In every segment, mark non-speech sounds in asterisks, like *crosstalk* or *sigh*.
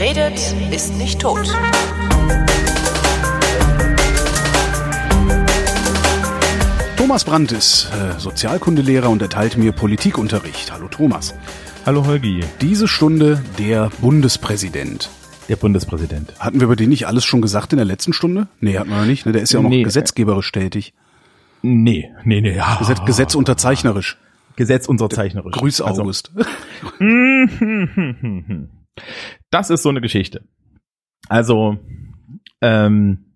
Wer redet, ist nicht tot. Thomas Brandt ist äh, Sozialkundelehrer und erteilt mir Politikunterricht. Hallo Thomas. Hallo Holgi. Diese Stunde der Bundespräsident. Der Bundespräsident. Hatten wir über den nicht alles schon gesagt in der letzten Stunde? Nee, hatten wir noch nicht. Ne? Der ist ja auch noch Nee. gesetzgeberisch tätig. Nee, nee, nee, ja. Gesetz, Gesetz unterzeichnerisch. Gesetz unterzeichnerisch. Grüß Also, August. *laughs* *laughs* *laughs* das ist so eine Geschichte. Also, ähm,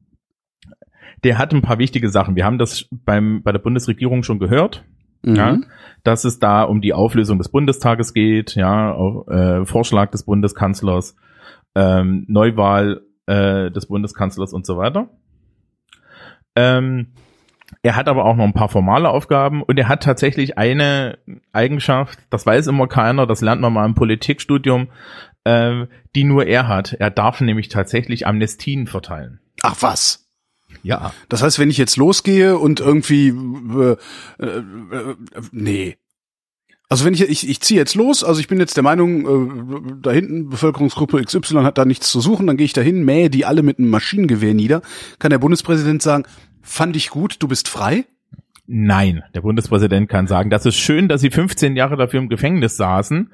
der hat ein paar wichtige Sachen. Wir haben das beim, bei der Bundesregierung schon gehört. Mhm. Ja, dass es da um die Auflösung des Bundestages geht, ja, auf, äh, Vorschlag des Bundeskanzlers, ähm, Neuwahl äh, des Bundeskanzlers und so weiter. Ähm, er hat aber auch noch ein paar formale Aufgaben und er hat tatsächlich eine Eigenschaft, das weiß immer keiner, das lernt man mal im Politikstudium, äh, die nur er hat. Er darf nämlich tatsächlich Amnestien verteilen. Ach was. Ja. Das heißt, wenn ich jetzt losgehe und irgendwie äh, äh, äh, nee. Also wenn ich ich, ich ziehe jetzt los, also ich bin jetzt der Meinung, äh, da hinten Bevölkerungsgruppe XY hat da nichts zu suchen, dann gehe ich dahin, mähe die alle mit einem Maschinengewehr nieder. Kann der Bundespräsident sagen, fand ich gut, du bist frei? Nein, der Bundespräsident kann sagen, das ist schön, dass Sie 15 Jahre dafür im Gefängnis saßen.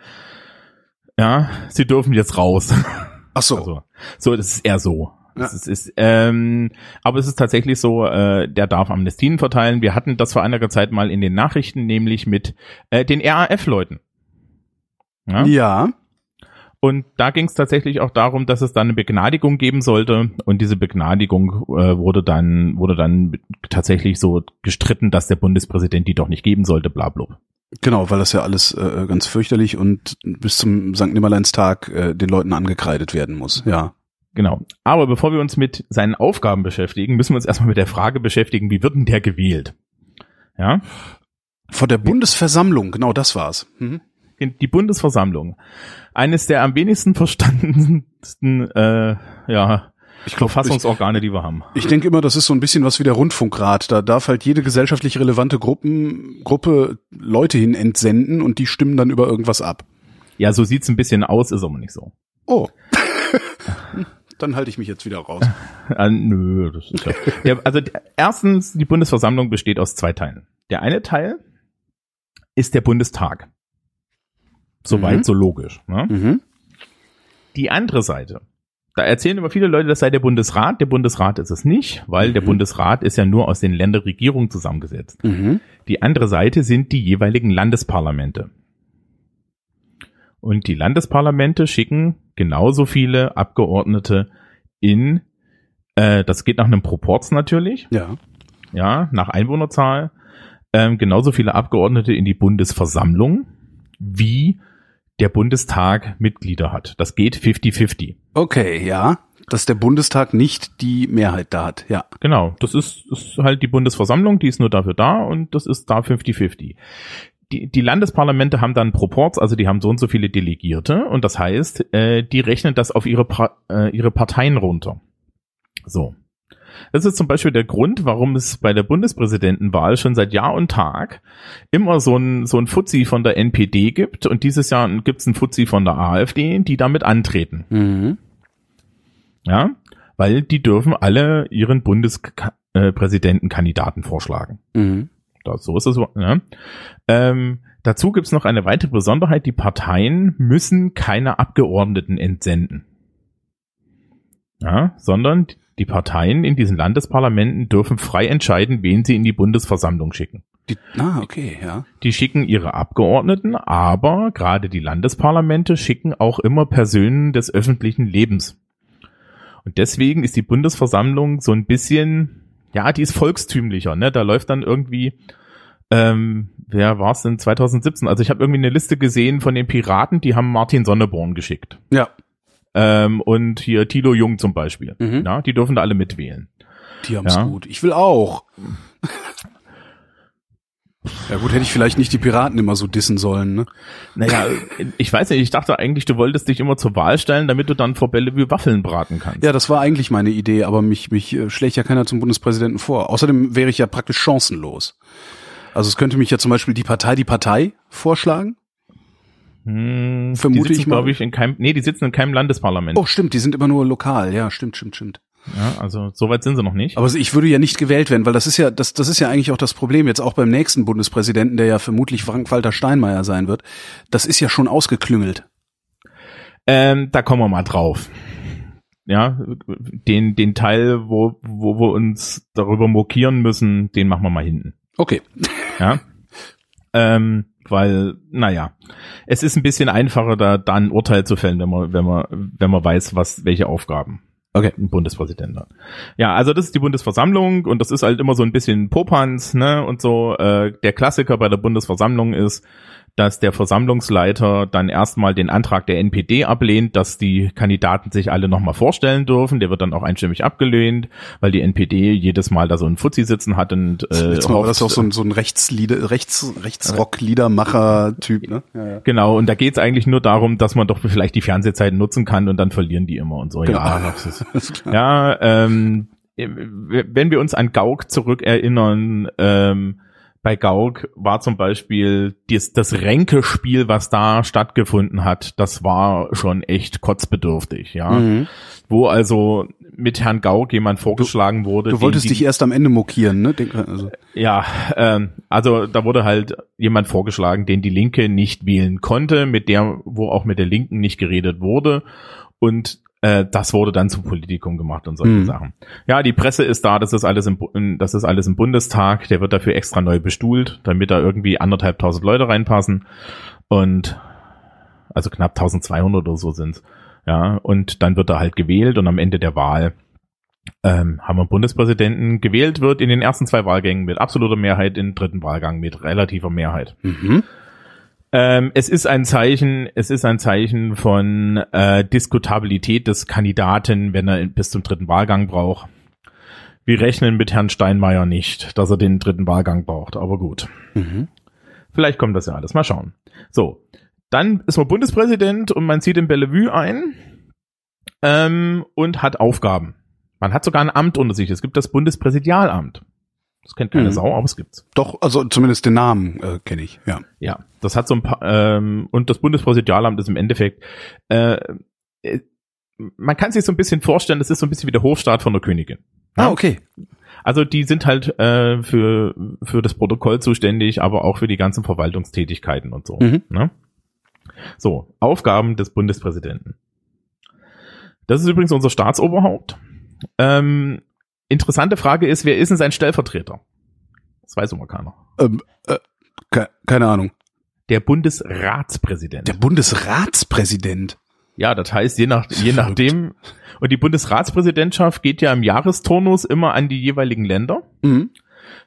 Ja, Sie dürfen jetzt raus. Ach so. Also, so, das ist eher so. Ja. Das ist, ist, ähm, aber es ist tatsächlich so, äh, der darf Amnestien verteilen. Wir hatten das vor einiger Zeit mal in den Nachrichten, nämlich mit äh, den RAF-Leuten. Ja? ja. Und da ging es tatsächlich auch darum, dass es dann eine Begnadigung geben sollte. Und diese Begnadigung äh, wurde dann wurde dann tatsächlich so gestritten, dass der Bundespräsident die doch nicht geben sollte, bla bla. Genau, weil das ja alles äh, ganz fürchterlich und bis zum St. Nimmerleinstag äh, den Leuten angekreidet werden muss. Ja. Genau. Aber bevor wir uns mit seinen Aufgaben beschäftigen, müssen wir uns erstmal mit der Frage beschäftigen, wie wird denn der gewählt? Ja, Vor der Bundesversammlung, genau das war's. Mhm. die Bundesversammlung. Eines der am wenigsten verstandensten äh, ja, Ich glaube, ich, Verfassungsorgane, die wir haben. ich denke immer, das ist so ein bisschen was wie der Rundfunkrat. Da darf halt jede gesellschaftlich relevante Gruppen, Gruppe Leute hin entsenden und die stimmen dann über irgendwas ab. Ja, so sieht's ein bisschen aus, ist aber nicht so. Oh. *laughs* dann halte ich mich jetzt wieder raus. Äh, *laughs* nö, das ist ja. Der, also der, erstens, die Bundesversammlung besteht aus zwei Teilen. Der eine Teil ist der Bundestag. Soweit Mhm. so logisch. Ne? Mhm. Die andere Seite. Da erzählen immer viele Leute, das sei der Bundesrat. Der Bundesrat ist es nicht, weil der Mhm. Bundesrat ist ja nur aus den Länderregierungen zusammengesetzt. Mhm. Die andere Seite sind die jeweiligen Landesparlamente. Und die Landesparlamente schicken genauso viele Abgeordnete in, äh, das geht nach einem Proporz natürlich, Ja. ja, nach Einwohnerzahl, ähm, genauso viele Abgeordnete in die Bundesversammlung, wie der Bundestag Mitglieder hat. Das geht 50-50. Okay, ja. Dass der Bundestag nicht die Mehrheit da hat. Ja. Genau, das ist, ist halt die Bundesversammlung, die ist nur dafür da und das ist da 50-50. Die, die Landesparlamente haben dann Proports, also die haben so und so viele Delegierte und das heißt, äh, die rechnen das auf ihre, Pa- äh, ihre Parteien runter. So. Das ist zum Beispiel der Grund, warum es bei der Bundespräsidentenwahl schon seit Jahr und Tag immer so ein, so ein Fuzzi von der NPD gibt und dieses Jahr gibt es einen Fuzzi von der AfD, die damit antreten. Mhm. Ja, weil die dürfen alle ihren Bundespräsidentenkandidaten vorschlagen. Mhm. Das, so ist es. Ja. Ähm, dazu gibt's noch eine weitere Besonderheit. Die Parteien müssen keine Abgeordneten entsenden. Ja, sondern die Parteien in diesen Landesparlamenten dürfen frei entscheiden, wen sie in die Bundesversammlung schicken. Die, ah, okay, ja. Die schicken ihre Abgeordneten, aber gerade die Landesparlamente schicken auch immer Personen des öffentlichen Lebens. Und deswegen ist die Bundesversammlung so ein bisschen, ja, die ist volkstümlicher, ne? Da läuft dann irgendwie, ähm, wer war es denn 2017? Also ich habe irgendwie eine Liste gesehen von den Piraten, die haben Martin Sonneborn geschickt. Ja. Ähm, und hier Thilo Jung zum Beispiel. Mhm. Ja, die dürfen da alle mitwählen. Die haben's Ja. gut. Ich will auch. Ja gut, hätte ich vielleicht nicht die Piraten immer so dissen sollen, ne? Naja, ich weiß nicht, ich dachte eigentlich, du wolltest dich immer zur Wahl stellen, damit du dann vor Bellevue Waffeln braten kannst. Ja, das war eigentlich meine Idee, aber mich, mich äh, schlägt ja keiner zum Bundespräsidenten vor. Außerdem wäre ich ja praktisch chancenlos. Also es könnte mich ja zum Beispiel die Partei die Partei vorschlagen. Hm, Vermute die sitzen, ich mal. glaube ich, in keinem, nee, die sitzen in keinem Landesparlament. Oh, stimmt, die sind immer nur lokal. Ja, stimmt, stimmt, stimmt. Ja, also so weit sind sie noch nicht. Aber ich würde ja nicht gewählt werden, weil das ist ja, das, das ist ja eigentlich auch das Problem jetzt auch beim nächsten Bundespräsidenten, der ja vermutlich Frank-Walter Steinmeier sein wird. Das ist ja schon ausgeklüngelt. Ähm, da kommen wir mal drauf. Ja, den, den Teil, wo, wo wir uns darüber mokieren müssen, den machen wir mal hinten. Okay. Ja. *laughs* ähm, weil, naja, es ist ein bisschen einfacher, da, da ein Urteil zu fällen, wenn man, wenn man, wenn man weiß, was, welche Aufgaben Okay. ein Bundespräsident hat. Ja, also das ist die Bundesversammlung und das ist halt immer so ein bisschen Popanz, ne, und so. Äh, der Klassiker bei der Bundesversammlung ist, dass der Versammlungsleiter dann erstmal den Antrag der NPD ablehnt, dass die Kandidaten sich alle nochmal vorstellen dürfen. Der wird dann auch einstimmig abgelehnt, weil die NPD jedes Mal da so einen Fuzzi sitzen hat und äh, Jetzt mal das hofft- auch so ein, so ein Rechtslieder, Rechts, Rechtsrock-Liedermacher-Typ, ne? Ja, ja. Genau, und da geht's eigentlich nur darum, dass man doch vielleicht die Fernsehzeiten nutzen kann und dann verlieren die immer und so. Genau. Ja, ist, *laughs* ja ähm, wenn wir uns an Gauck zurückerinnern, ähm, bei Gauck war zum Beispiel das, das Ränkespiel, was da stattgefunden hat, das war schon echt kotzbedürftig, ja. Mhm. Wo also mit Herrn Gauck jemand vorgeschlagen wurde. Du den wolltest die- dich erst am Ende mokieren, ne? Denk, also, ja, ähm, also da wurde halt jemand vorgeschlagen, den die Linke nicht wählen konnte, mit der, wo auch mit der Linken nicht geredet wurde. Und äh, das wurde dann zum Politikum gemacht und solche Mhm. Sachen. Ja, die Presse ist da, das ist alles im, Bu- das ist alles im Bundestag, der wird dafür extra neu bestuhlt, damit da irgendwie anderthalb tausend Leute reinpassen. Und also knapp 1200 oder so sind's. Ja, und dann wird er halt gewählt und am Ende der Wahl ähm, haben wir einen Bundespräsidenten gewählt wird in den ersten zwei Wahlgängen mit absoluter Mehrheit, im dritten Wahlgang mit relativer Mehrheit. mhm. Ähm, es ist ein Zeichen, es ist ein Zeichen von äh, Diskutabilität des Kandidaten, wenn er bis zum dritten Wahlgang braucht. Wir rechnen mit Herrn Steinmeier nicht, dass er den dritten Wahlgang braucht, aber gut. Mhm. Vielleicht kommt das ja alles. Mal schauen. So. Dann ist man Bundespräsident und man zieht in Bellevue ein ähm, und hat Aufgaben. Man hat sogar ein Amt unter sich. Es gibt das Bundespräsidialamt. Das kennt keine Mhm. Sau, aber es gibt's. Doch, also zumindest den Namen äh, kenne ich, ja. Ja, das hat so ein paar, ähm, und das Bundespräsidialamt ist im Endeffekt, äh, äh, man kann sich so ein bisschen vorstellen, das ist so ein bisschen wie der Hofstaat von der Königin. Ja? Ah, okay. Also die sind halt äh, für, für das Protokoll zuständig, aber auch für die ganzen Verwaltungstätigkeiten und so. Mhm. Ne? So, Aufgaben des Bundespräsidenten. Das ist übrigens unser Staatsoberhaupt. Ähm, interessante Frage ist, wer ist denn sein Stellvertreter? Das weiß immer keiner. Ähm, äh, ke keine Ahnung. Der Bundesratspräsident. Der Bundesratspräsident. Ja, das heißt, je nach, je *laughs* nachdem, und die Bundesratspräsidentschaft geht ja im Jahresturnus immer an die jeweiligen Länder. Mhm.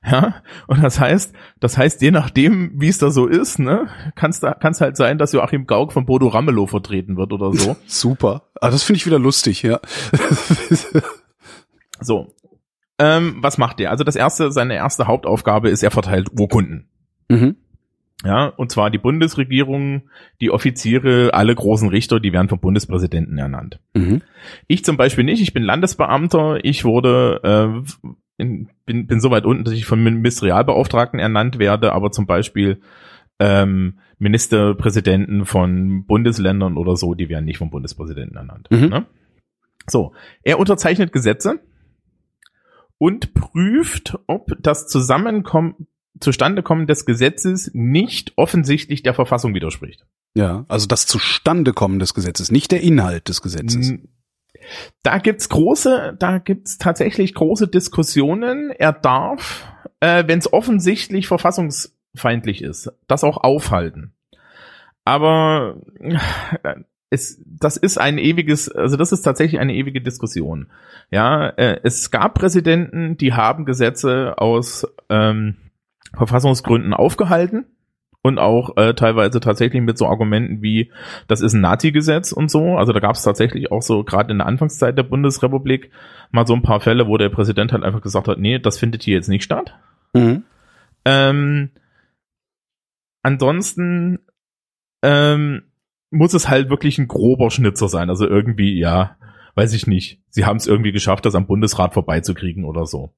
Ja, und das heißt, das heißt, je nachdem, wie es da so ist, ne, kann es kann's halt sein, dass Joachim Gauck von Bodo Ramelow vertreten wird oder so. *laughs* Super. Ah, das finde ich wieder lustig, ja. so. Ähm, was macht er? Also das erste, seine erste Hauptaufgabe ist, er verteilt Urkunden. mhm. Ja, und zwar die Bundesregierung, die Offiziere, alle großen Richter, die werden vom Bundespräsidenten ernannt. Mhm. Ich zum Beispiel nicht, ich bin Landesbeamter, ich wurde, äh, in, bin, bin so weit unten, dass ich vom Ministerialbeauftragten ernannt werde, aber zum Beispiel ähm, Ministerpräsidenten von Bundesländern oder so, die werden nicht vom Bundespräsidenten ernannt. Mhm. Ne? So, er unterzeichnet Gesetze und prüft, ob das Zusammenkommen, Zustandekommen des Gesetzes nicht offensichtlich der Verfassung widerspricht. Ja, also das Zustandekommen des Gesetzes, nicht der Inhalt des Gesetzes. Da gibt's große, da gibt's tatsächlich große Diskussionen. Er darf, äh, wenn es offensichtlich verfassungsfeindlich ist, das auch aufhalten. Aber äh, es, das ist ein ewiges, also das ist tatsächlich eine ewige Diskussion. Ja, äh, es gab Präsidenten, die haben Gesetze aus ähm, Verfassungsgründen aufgehalten und auch äh, teilweise tatsächlich mit so Argumenten wie, das ist ein Nazi-Gesetz und so. Also da gab es tatsächlich auch so, gerade in der Anfangszeit der Bundesrepublik, mal so ein paar Fälle, wo der Präsident halt einfach gesagt hat, nee, das findet hier jetzt nicht statt. Mhm. Ähm, ansonsten ähm, muss es halt wirklich ein grober Schnitzer sein. Also irgendwie, ja, weiß ich nicht. Sie haben es irgendwie geschafft, das am Bundesrat vorbeizukriegen oder so.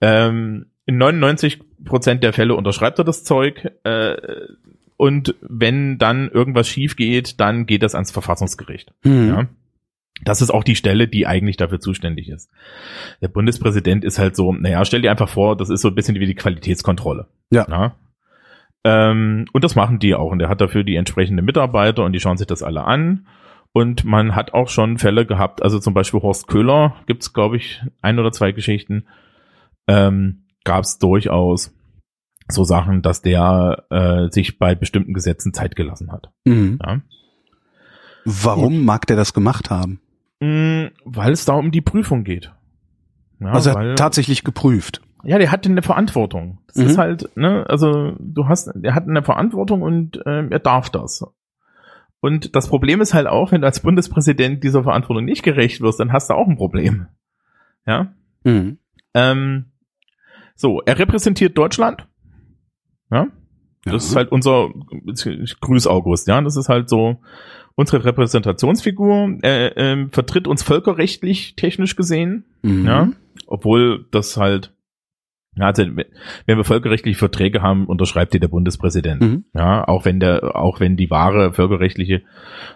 Ähm, in 99 Prozent der Fälle unterschreibt er das Zeug. Äh, und wenn dann irgendwas schief geht, dann geht das ans Verfassungsgericht. Mhm. Ja. Das ist auch die Stelle, die eigentlich dafür zuständig ist. Der Bundespräsident ist halt so, naja, stell dir einfach vor, das ist so ein bisschen wie die Qualitätskontrolle. Ja. Ja? Ähm, und das machen die auch. Und der hat dafür die entsprechenden Mitarbeiter und die schauen sich das alle an. Und man hat auch schon Fälle gehabt, also zum Beispiel Horst Köhler gibt's glaube ich, ein oder zwei Geschichten, ähm, gab's durchaus so Sachen, dass der äh, sich bei bestimmten Gesetzen Zeit gelassen hat. Mhm. Ja? Warum mag der das gemacht haben? Mm, weil es da um die Prüfung geht. Ja, also er hat tatsächlich geprüft. Ja, der hat eine Verantwortung. Das Mhm. ist halt, ne, also du hast, er hat eine Verantwortung und ähm, er darf das. Und das Problem ist halt auch, wenn du als Bundespräsident dieser Verantwortung nicht gerecht wirst, dann hast du auch ein Problem. Ja. Mhm. Ähm, so, er repräsentiert Deutschland. Ja. Das Ja. ist halt unser ich Grüß August, ja. Das ist halt so unsere Repräsentationsfigur. Er ähm, vertritt uns völkerrechtlich technisch gesehen. Mhm. Ja, obwohl das halt, also, wenn wir völkerrechtliche Verträge haben, unterschreibt die der Bundespräsident. Mhm. Ja, auch wenn der, auch wenn die wahre völkerrechtliche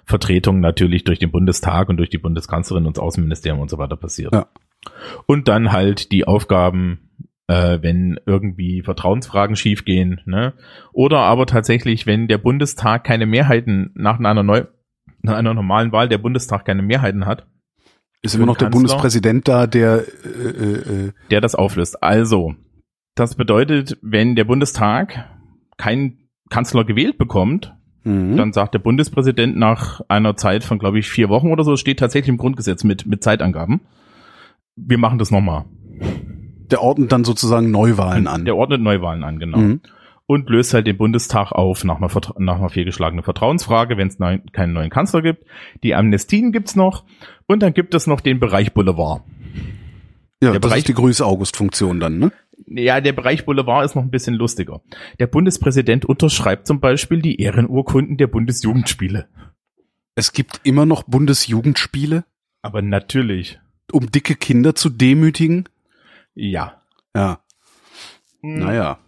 Vertretung natürlich durch den Bundestag und durch die Bundeskanzlerin und das Außenministerium und so weiter passiert. Ja. Und dann halt die Aufgaben, äh, wenn irgendwie Vertrauensfragen schiefgehen, ne? Oder aber tatsächlich, wenn der Bundestag keine Mehrheiten nach einer neu, nach einer normalen Wahl der Bundestag keine Mehrheiten hat, Ist immer noch der Kanzler. Bundespräsident da, der äh, äh, äh, der das auflöst. Also, das bedeutet, wenn der Bundestag keinen Kanzler gewählt bekommt, mhm. dann sagt der Bundespräsident nach einer Zeit von, glaube ich, vier Wochen oder so, steht tatsächlich im Grundgesetz mit, mit Zeitangaben. Wir machen das nochmal. der ordnet dann sozusagen Neuwahlen an. Der ordnet Neuwahlen an, genau. Mhm. Und löst halt den Bundestag auf nach einer, Vertra nach einer fehlgeschlagenen Vertrauensfrage, wenn es neu keinen neuen Kanzler gibt. Die Amnestien gibt's noch. Und dann gibt es noch den Bereich Boulevard. Ja, der das Bereich- ist die Grüß-August-Funktion dann, ne? Ja, der Bereich Boulevard ist noch ein bisschen lustiger. Der Bundespräsident unterschreibt zum Beispiel die Ehrenurkunden der Bundesjugendspiele. Es gibt immer noch Bundesjugendspiele, Aber natürlich, um dicke Kinder zu demütigen. ja. Ja, Hm. naja.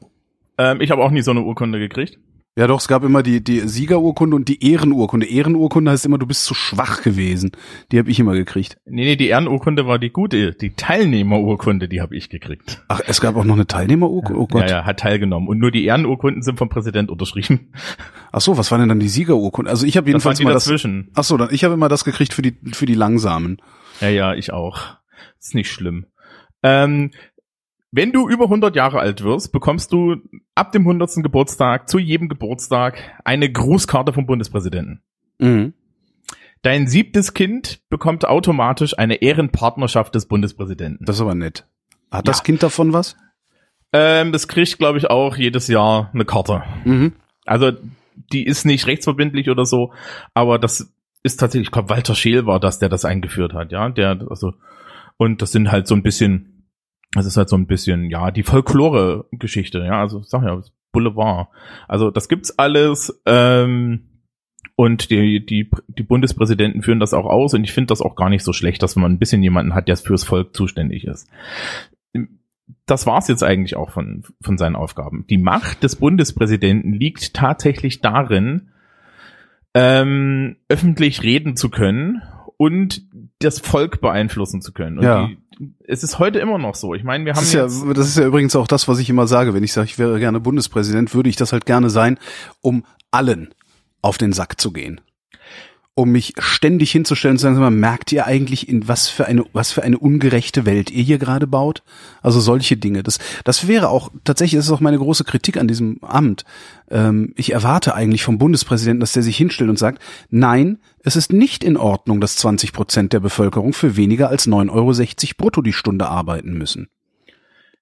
Ähm, ich habe auch nie so eine Urkunde gekriegt. Ja, doch, es gab immer die, die Siegerurkunde und die Ehrenurkunde. Ehrenurkunde heißt immer, du bist zu schwach gewesen. Die habe ich immer gekriegt. Nee, nee, die Ehrenurkunde war die gute. Die Teilnehmerurkunde, die habe ich gekriegt. Ach, es gab auch noch eine Teilnehmerurkunde? Oh Gott. Ja, ja, hat teilgenommen. Und nur die Ehrenurkunden sind vom Präsident unterschrieben. Ach so, was war denn dann die Siegerurkunde? Also ich habe Das waren jedenfalls die mal das. dazwischen. Ach so, dann ich habe immer das gekriegt für die für die langsamen. Ja, ja, ich auch. Ist nicht schlimm. Ähm, wenn du über 100 Jahre alt wirst, bekommst du ab dem 100. Geburtstag zu jedem Geburtstag eine Grußkarte vom Bundespräsidenten. Mhm. Dein siebtes Kind bekommt automatisch eine Ehrenpartnerschaft des Bundespräsidenten. Das ist aber nett. Hat Ja. das Kind davon was? Ähm, das kriegt, glaube ich, auch jedes Jahr eine Karte. Mhm. Also die ist nicht rechtsverbindlich oder so, aber das ist tatsächlich, ich glaube, Walter Scheel war das, der das eingeführt hat, ja. Der, also, und das sind halt so ein bisschen, das ist halt so ein bisschen, ja, die Folklore-Geschichte, ja, also sag ja, Boulevard. Also das gibt's alles, ähm, und die, die, die Bundespräsidenten führen das auch aus und ich finde das auch gar nicht so schlecht, dass man ein bisschen jemanden hat, der fürs Volk zuständig ist. Das war's jetzt eigentlich auch von, von seinen Aufgaben. Die Macht des Bundespräsidenten liegt tatsächlich darin, ähm, öffentlich reden zu können und das Volk beeinflussen zu können. Und Ja. die, es ist heute immer noch so. Ich meine, wir haben Das ist, ja, das ist ja übrigens auch das, was ich immer sage. Wenn ich sage, ich wäre gerne Bundespräsident, würde ich das halt gerne sein, um allen auf den Sack zu gehen. Um mich ständig hinzustellen und zu sagen, sag mal, merkt ihr eigentlich, in was für eine, was für eine ungerechte Welt ihr hier gerade baut? Also solche Dinge. Das, das wäre auch, tatsächlich ist es auch meine große Kritik an diesem Amt. Ähm, ich erwarte eigentlich vom Bundespräsidenten, dass der sich hinstellt und sagt, nein, es ist nicht in Ordnung, dass 20 Prozent der Bevölkerung für weniger als 9,60 Euro brutto die Stunde arbeiten müssen.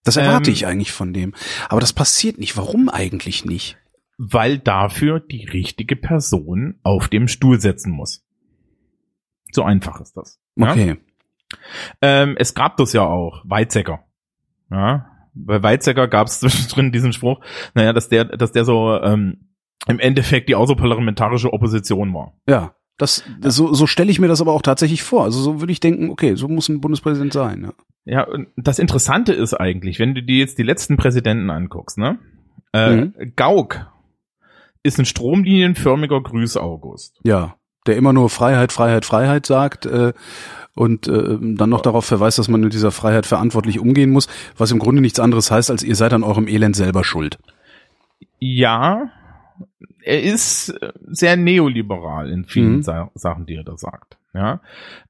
Das erwarte Ähm, ich eigentlich von dem. Aber das passiert nicht. Warum eigentlich nicht? Weil dafür die richtige Person auf dem Stuhl setzen muss. So einfach ist das. Ja? Okay. Ähm, es gab das ja auch, Weizsäcker. Ja, bei Weizsäcker gab es *laughs* zwischendrin diesen Spruch, naja, dass der, dass der so ähm, im Endeffekt die außerparlamentarische Opposition war. Ja. Das, das so, so stelle ich mir das aber auch tatsächlich vor. Also so würde ich denken, okay, so muss ein Bundespräsident sein. Ja. Ja, und das Interessante ist eigentlich, wenn du dir jetzt die letzten Präsidenten anguckst, ne? Äh, Gauck, ist ein stromlinienförmiger Grüß August. Ja, der immer nur Freiheit, Freiheit, Freiheit sagt äh, und äh, dann noch darauf verweist, dass man mit dieser Freiheit verantwortlich umgehen muss, was im Grunde nichts anderes heißt, als ihr seid an eurem Elend selber schuld. Ja, er ist sehr neoliberal in vielen Mhm. Sa Sachen, die er da sagt. Ja,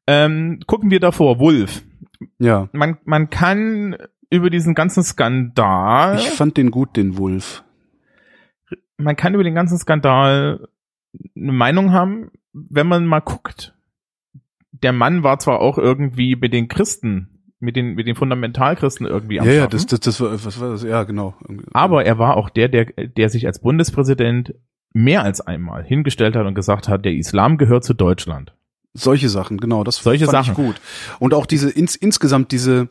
ähm, gucken wir davor, Wolf. Ja, Man man kann über diesen ganzen Skandal, ich fand den gut, den Wolf. Man kann über den ganzen Skandal eine Meinung haben, wenn man mal guckt. Der Mann war zwar auch irgendwie mit den Christen, mit den mit den Fundamentalchristen irgendwie am Ja, ja, das, das, das war, was war das? Ja, genau. Aber er war auch der, der, der sich als Bundespräsident mehr als einmal hingestellt hat und gesagt hat, der Islam gehört zu Deutschland. Solche Sachen, genau, das Solche fand Sachen. ich gut. Und auch diese ins, insgesamt diese,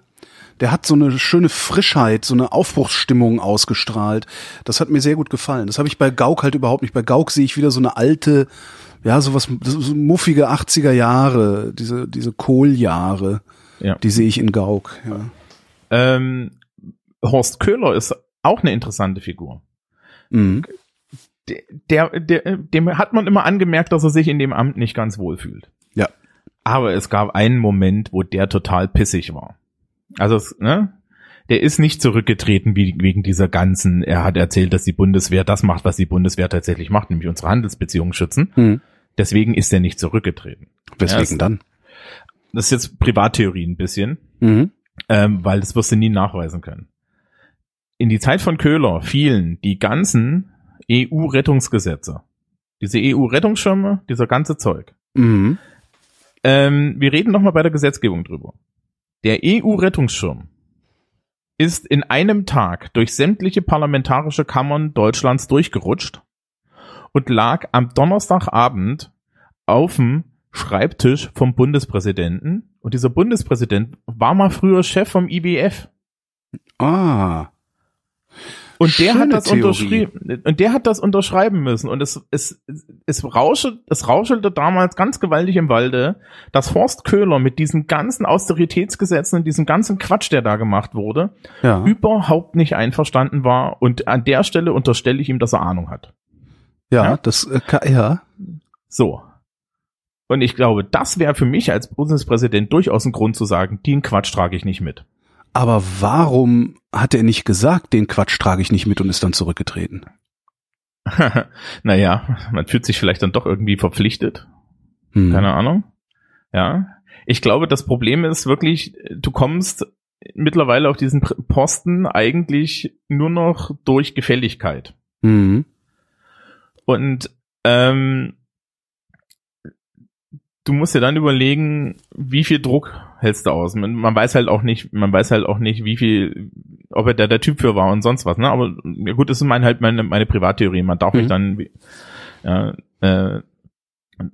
der hat so eine schöne Frischheit, so eine Aufbruchsstimmung ausgestrahlt. Das hat mir sehr gut gefallen. Das habe ich bei Gauck halt überhaupt nicht. Bei Gauck sehe ich wieder so eine alte, ja, sowas, so so muffige 80er Jahre, diese, diese Kohljahre. Ja. Die sehe ich in Gauck, ja. Ähm, Horst Köhler ist auch eine interessante Figur. Mhm. Der, der, der, dem hat man immer angemerkt, dass er sich in dem Amt nicht ganz wohl fühlt. Ja. Aber es gab einen Moment, wo der total pissig war. Also, ne? Der ist nicht zurückgetreten wie, wegen dieser ganzen, er hat erzählt, dass die Bundeswehr das macht, was die Bundeswehr tatsächlich macht, nämlich unsere Handelsbeziehungen schützen. Mhm. Deswegen ist er nicht zurückgetreten. Weswegen dann? Das ist jetzt Privattheorie ein bisschen, Mhm. ähm, weil das wirst du nie nachweisen können. In die Zeit von Köhler fielen die ganzen EU-Rettungsgesetze. Diese EU-Rettungsschirme, dieser ganze Zeug. Mhm. Ähm, wir reden nochmal bei der Gesetzgebung drüber. Der EU-Rettungsschirm ist in einem Tag durch sämtliche parlamentarische Kammern Deutschlands durchgerutscht und lag am Donnerstagabend auf dem Schreibtisch vom Bundespräsidenten. Und dieser Bundespräsident war mal früher Chef vom IWF. Ah. Und der Schöne hat das Theorie. unterschrieben, und der hat das unterschreiben müssen. Und es, es, es rauschelte, es rauschelte damals ganz gewaltig im Walde, dass Horst Köhler mit diesen ganzen Austeritätsgesetzen und diesem ganzen Quatsch, der da gemacht wurde, Ja. überhaupt nicht einverstanden war. Und an der Stelle unterstelle ich ihm, dass er Ahnung hat. Ja, Ja? das, äh, ja. So. Und ich glaube, das wäre für mich als Bundespräsident durchaus ein Grund zu sagen, den Quatsch trage ich nicht mit. Aber warum hat er nicht gesagt, den Quatsch trage ich nicht mit und ist dann zurückgetreten? *laughs* naja, man fühlt sich vielleicht dann doch irgendwie verpflichtet. Hm. Keine Ahnung. Ja. Ich glaube, das Problem ist wirklich, du kommst mittlerweile auf diesen Posten eigentlich nur noch durch Gefälligkeit. Hm. Und ähm, du musst dir dann überlegen, wie viel Druck hältst du aus. Man, weiß halt auch nicht, man weiß halt auch nicht, wie viel, ob er da der Typ für war und sonst was. Ne? Aber ja gut, das ist mein, halt meine, meine Privattheorie. Man darf Mhm. mich dann ja, äh,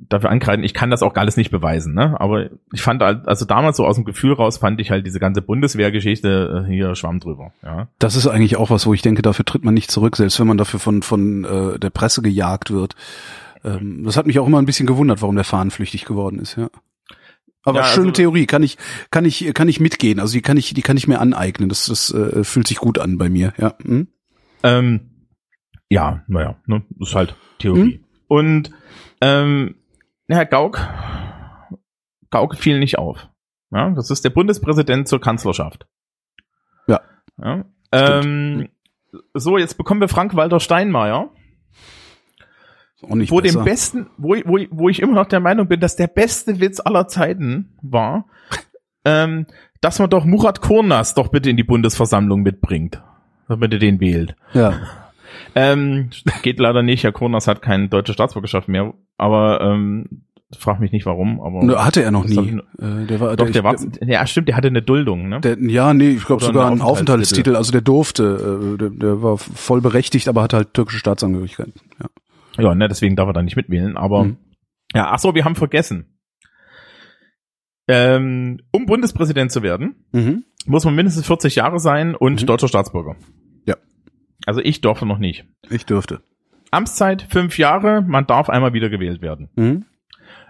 dafür ankreiden. Ich kann das auch alles nicht beweisen, ne? Aber ich fand halt, also damals so aus dem Gefühl raus, fand ich halt diese ganze Bundeswehrgeschichte äh, hier schwamm drüber. Ja. Das ist eigentlich auch was, wo ich denke, dafür tritt man nicht zurück, selbst wenn man dafür von, von äh, der Presse gejagt wird. Ähm, das hat mich auch immer ein bisschen gewundert, warum der fahnenflüchtig geworden ist, ja. Aber Ja, schöne also- Theorie, kann ich, kann ich, kann ich mitgehen. Also die kann ich, die kann ich mir aneignen. Das, das äh, fühlt sich gut an bei mir, ja. Hm? Ähm, ja, naja, ne, ist halt Theorie. Und ähm, Herr Gauck, Gauck fiel nicht auf. Ja, das ist der Bundespräsident zur Kanzlerschaft. Ja. ja ähm, so, jetzt bekommen wir Frank-Walter Steinmeier, Auch nicht wo besser. dem besten, wo, wo, wo ich immer noch der Meinung bin, dass der beste Witz aller Zeiten war, *laughs* ähm, dass man doch Murat Kurnas doch bitte in die Bundesversammlung mitbringt, damit er den wählt. Ja. *laughs* Ähm, geht leider nicht. Herr Kronas hat keine deutsche Staatsbürgerschaft mehr, aber ähm, frag mich nicht warum. Aber Nö, Hatte er noch nie. Äh, der war, doch, der war, der, ja stimmt, der hatte eine Duldung, ne? der, ja, nee, ich glaube sogar einen einen Aufenthaltstitel. Also der durfte, äh, der, der war voll berechtigt, aber hatte halt türkische Staatsangehörigkeit. Ja. Ja, ne, deswegen darf er da nicht mitwählen. Aber Mhm. ja, ach so, wir haben vergessen. Ähm, um Bundespräsident zu werden, Mhm. muss man mindestens 40 Jahre sein und Mhm. deutscher Staatsbürger. Ja. Also ich durfte noch nicht. Ich dürfte. Amtszeit fünf Jahre, man darf einmal wieder gewählt werden. Mhm.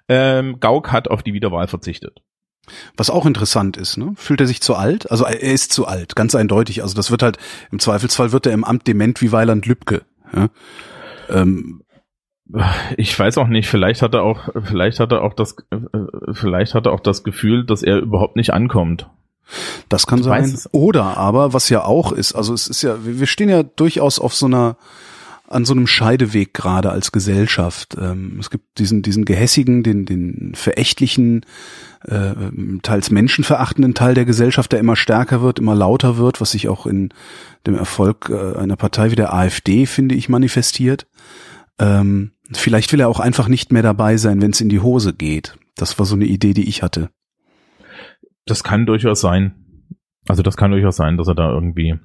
Ähm, Gauck hat auf die Wiederwahl verzichtet. Was auch interessant ist, ne? Fühlt er sich zu alt? Also er ist zu alt, ganz eindeutig. Also das wird halt, im Zweifelsfall wird er im Amt dement wie Weiland Lübcke. Ja? Ähm, Ich weiß auch nicht, vielleicht hat er auch, vielleicht hat er auch das, äh, vielleicht hat er auch das Gefühl, dass er überhaupt nicht ankommt. Das kann Ich sein. Oder aber, was ja auch ist, also es ist ja, wir stehen ja durchaus auf so einer, an so einem Scheideweg gerade als Gesellschaft. Ähm, es gibt diesen, diesen gehässigen, den, den verächtlichen, äh, teils menschenverachtenden Teil der Gesellschaft, der immer stärker wird, immer lauter wird, was sich auch in dem Erfolg äh, einer Partei wie der AfD, finde ich, manifestiert. Ähm, vielleicht will er auch einfach nicht mehr dabei sein, wenn es in die Hose geht. Das war so eine Idee, die ich hatte. Das kann durchaus sein. Also das kann durchaus sein, dass er da irgendwie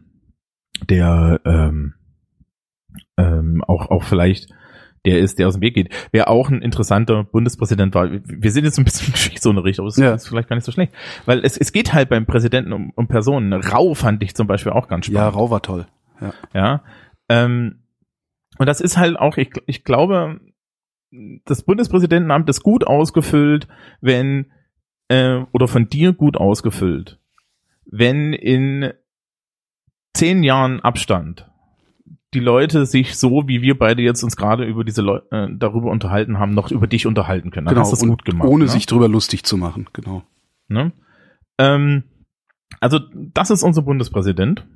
der ähm, ähm, auch auch vielleicht der ist, der aus dem Weg geht. Wer auch ein interessanter Bundespräsident war. Wir sind jetzt ein bisschen im Geschichtsunterricht, aber es Ja. ist vielleicht gar nicht so schlecht. Weil es, es geht halt beim Präsidenten um, um Personen. Rau fand ich zum Beispiel auch ganz Ja, spannend. Rau war toll. Ja. Ähm, und das ist halt auch, ich, ich glaube, das Bundespräsidentenamt ist gut ausgefüllt, wenn, äh, oder von dir gut ausgefüllt, wenn in zehn Jahren Abstand die Leute sich so, wie wir beide jetzt uns gerade über diese Leu äh, darüber unterhalten haben, noch über dich unterhalten können. Dann Genau, hast du gut gemacht. ohne ne? sich drüber lustig zu machen, genau. Ne? Ähm, also das ist unser Bundespräsident.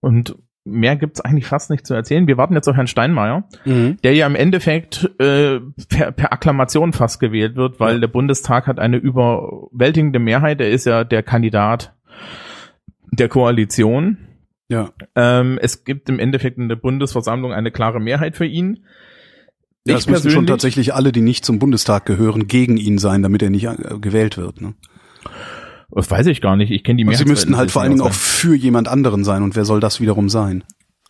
Und mehr gibt's eigentlich fast nicht zu erzählen. Wir warten jetzt auf Herrn Steinmeier, der ja im Endeffekt äh, per, per Akklamation fast gewählt wird, weil Ja. der Bundestag hat eine überwältigende Mehrheit. Er ist ja der Kandidat der Koalition. Ja. Ähm, es gibt im Endeffekt in der Bundesversammlung eine klare Mehrheit für ihn. Ja, Ich es müssen schon tatsächlich alle, die nicht zum Bundestag gehören, gegen ihn sein, damit er nicht äh, gewählt wird. Ne? Das weiß ich gar nicht. Ich kenne die Und sie müssten halt vor allen Dingen auch für jemand anderen sein. Und wer soll das wiederum sein?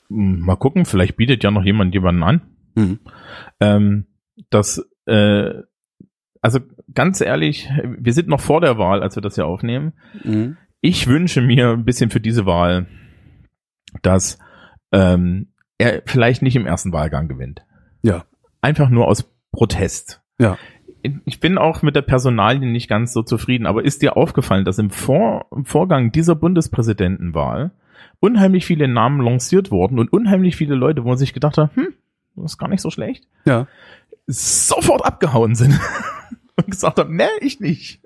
Hm, Mal gucken, vielleicht bietet ja noch jemand jemanden an. Mhm. Ähm, das, äh, also ganz ehrlich, wir sind noch vor der Wahl, als wir das hier aufnehmen. Mhm. Ich wünsche mir ein bisschen für diese Wahl, dass ähm, er vielleicht nicht im ersten Wahlgang gewinnt. Ja. Einfach nur aus Protest. Ja. Ich bin auch mit der Personalie nicht ganz so zufrieden, aber ist dir aufgefallen, dass im, Vor im Vorgang dieser Bundespräsidentenwahl unheimlich viele Namen lanciert wurden und unheimlich viele Leute, wo man sich gedacht hat, hm, das ist gar nicht so schlecht, Ja. sofort abgehauen sind *laughs* und gesagt haben, nee, ich nicht.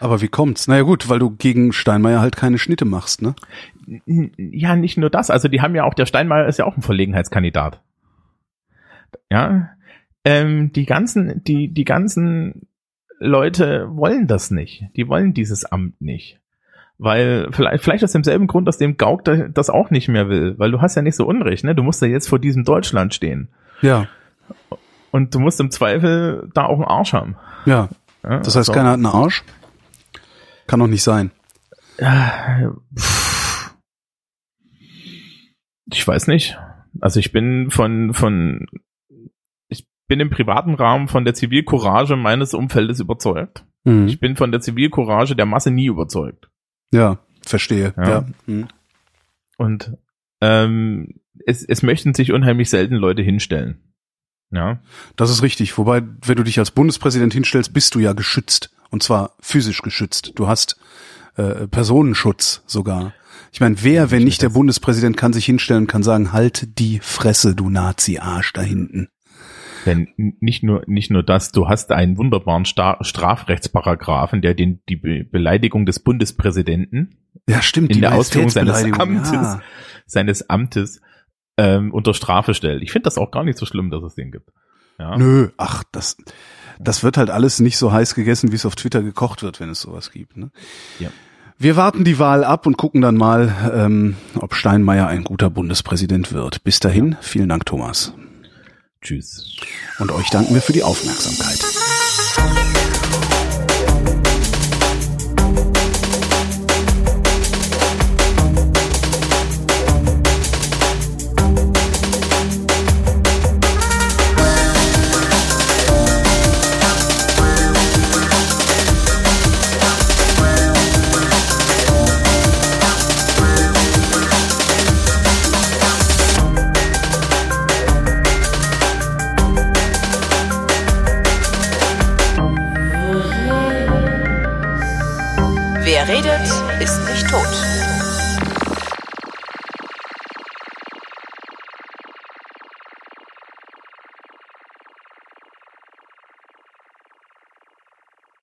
Aber wie kommt's? Naja gut, weil du gegen Steinmeier halt keine Schnitte machst, ne? Ja, nicht nur das. Also die haben ja auch, der Steinmeier ist ja auch ein Verlegenheitskandidat. Ja. Ähm, die ganzen, die, die ganzen Leute wollen das nicht. Die wollen dieses Amt nicht. Weil, vielleicht, vielleicht aus demselben Grund, aus dem Gauck da- das auch nicht mehr will. Weil du hast ja nicht so Unrecht, ne? Du musst ja jetzt vor diesem Deutschland stehen. Ja. Und du musst im Zweifel da auch einen Arsch haben. Ja. Ja, Das heißt, so. keiner hat einen Arsch? Kann doch nicht sein. Ich weiß nicht. Also ich bin von, von, bin im privaten Rahmen von der Zivilcourage meines Umfeldes überzeugt. Mhm. Ich bin von der Zivilcourage der Masse nie überzeugt. Ja, verstehe. Ja. Ja. Mhm. Und ähm, es, es möchten sich unheimlich selten Leute hinstellen. Ja. Das ist richtig. Wobei, wenn du dich als Bundespräsident hinstellst, bist du ja geschützt. Und zwar physisch geschützt. Du hast äh, Personenschutz sogar. Ich meine, wer, wenn nicht der Bundespräsident, kann sich hinstellen und kann sagen, halt die Fresse, du Nazi-Arsch da hinten. Denn nicht nur, nicht nur das, du hast einen wunderbaren Sta Strafrechtsparagraphen, der den, die Be Beleidigung des Bundespräsidenten Ja, stimmt. in der Ausführung seines Amtes, Ja. seines Amtes ähm, unter Strafe stellt. Ich finde das auch gar nicht so schlimm, dass es den gibt. Ja. Nö, ach, das, das wird halt alles nicht so heiß gegessen, wie es auf Twitter gekocht wird, wenn es sowas gibt. Ne? Ja. Wir warten die Wahl ab und gucken dann mal, ähm, ob Steinmeier ein guter Bundespräsident wird. Bis dahin, vielen Dank, Thomas. Tschüss. Und euch danken wir für die Aufmerksamkeit.